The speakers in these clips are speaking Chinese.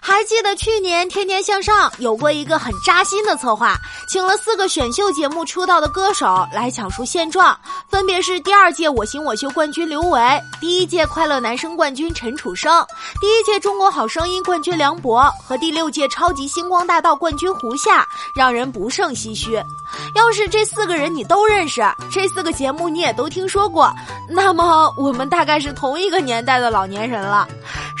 还记得去年《天天向上》有过一个很扎心的策划，请了四个选秀节目出道的歌手来讲述现状，分别是第二届《我型我秀》冠军刘维、第一届快乐男声冠军陈楚生、第一届中国好声音冠军梁博和第六届超级星光大道冠军胡夏，让人不胜唏嘘。要是这四个人你都认识，这四个节目你也都听说过，那么我们大概是同一个年代的老年人了。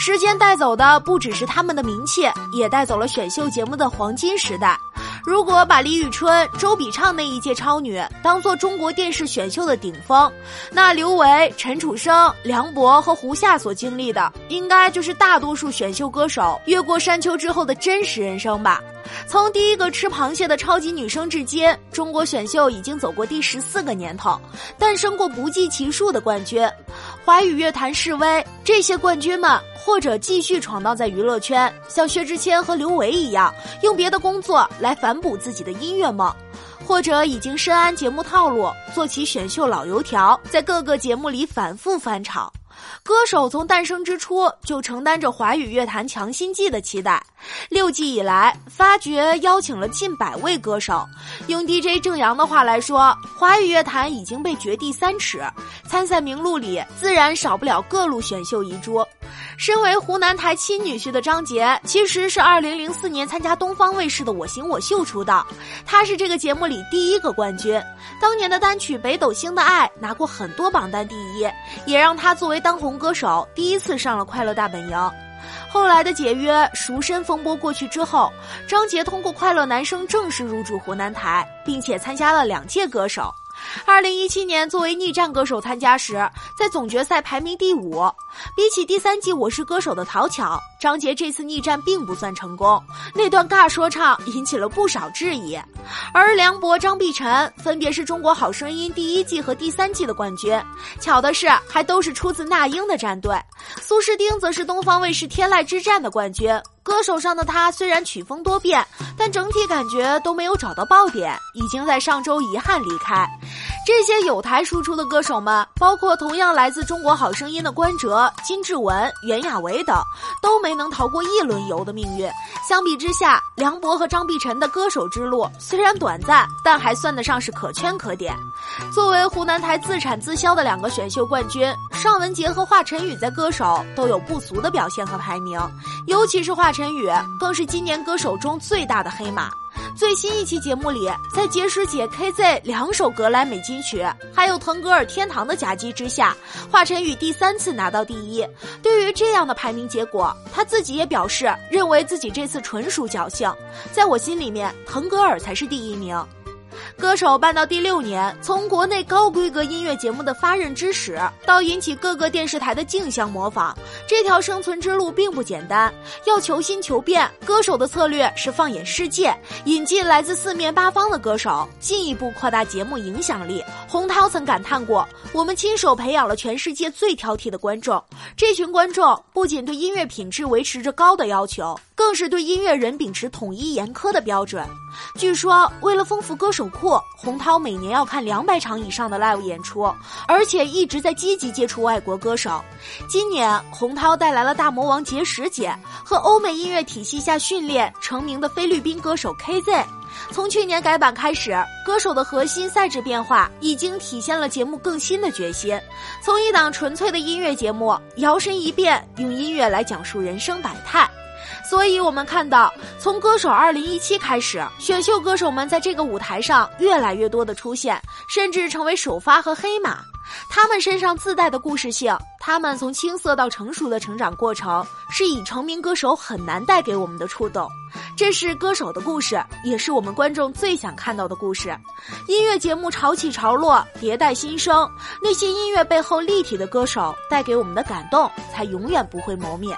时间带走的不只是他们的名气，也带走了选秀节目的黄金时代。如果把李宇春、周笔畅那一届超女当做中国电视选秀的顶峰，那刘维、陈楚生、梁博和胡夏所经历的，应该就是大多数选秀歌手越过山丘之后的真实人生吧。从第一个吃螃蟹的超级女生至今，中国选秀已经走过第十四个年头，诞生过不计其数的冠军。华语乐坛示威，这些冠军们或者继续闯荡在娱乐圈，像薛之谦和刘维一样，用别的工作来反哺自己的音乐梦；或者已经深谙节目套路，做起选秀老油条，在各个节目里反复翻炒。歌手从诞生之初就承担着华语乐坛强心剂的期待，六季以来发掘邀请了近百位歌手。用 DJ 郑阳的话来说，华语乐坛已经被掘地三尺，参赛名录里自然少不了各路选秀遗珠。身为湖南台亲女婿的张杰，其实是2004年参加东方卫视的《我型我秀》出道，他是这个节目里第一个冠军。当年的单曲《北斗星的爱》拿过很多榜单第一，也让他作为当红歌手第一次上了《快乐大本营》。后来的解约、赎身风波过去之后，张杰通过《快乐男声》正式入驻湖南台，并且参加了两届歌手。二零一七年作为逆战歌手参加时，在总决赛排名第五。比起第三季《我是歌手》的讨巧，张杰这次逆战并不算成功。那段尬说唱引起了不少质疑。而梁博、张碧晨分别是中国好声音第一季和第三季的冠军，巧的是还都是出自那英的战队。苏诗丁则是东方卫视《天籁之战》的冠军。歌手上的他虽然曲风多变，但整体感觉都没有找到爆点，已经在上周遗憾离开。这些有台输出的歌手们，包括同样来自《中国好声音》的关喆、金志文、袁娅维等，都没能逃过一轮游的命运。相比之下，梁博和张碧晨的歌手之路虽然短暂，但还算得上是可圈可点。作为湖南台自产自销的两个选秀冠军，尚雯婕和华晨宇在歌手都有不俗的表现和排名，尤其是华晨宇，更是今年歌手中最大的黑马。最新一期节目里，在结石姐 KZ 两首格莱美金曲，还有腾格尔天堂的夹击之下，华晨宇第三次拿到第一。对于这样的排名结果，他自己也表示，认为自己这次纯属侥幸。在我心里面，腾格尔才是第一名。歌手办到第六年，从国内高规格音乐节目的发轫之始，到引起各个电视台的竞相模仿，这条生存之路并不简单。要求新求变，歌手的策略是放眼世界，引进来自四面八方的歌手，进一步扩大节目影响力。洪涛曾感叹过：“我们亲手培养了全世界最挑剔的观众，这群观众不仅对音乐品质维持着高的要求。”更是对音乐人秉持统一严苛的标准。据说，为了丰富歌手库，洪涛每年要看两百场以上的 live 演出，而且一直在积极接触外国歌手。今年，洪涛带来了大魔王结石姐和欧美音乐体系下训练成名的菲律宾歌手 KZ。从去年改版开始，歌手的核心赛制变化已经体现了节目更新的决心。从一档纯粹的音乐节目，摇身一变，用音乐来讲述人生百态。所以，我们看到，从《歌手2017》开始，选秀歌手们在这个舞台上越来越多的出现，甚至成为首发和黑马。他们身上自带的故事性，他们从青涩到成熟的成长过程，是以成名歌手很难带给我们的触动。这是歌手的故事，也是我们观众最想看到的故事。音乐节目潮起潮落，迭代新生，那些音乐背后立体的歌手带给我们的感动，才永远不会磨灭。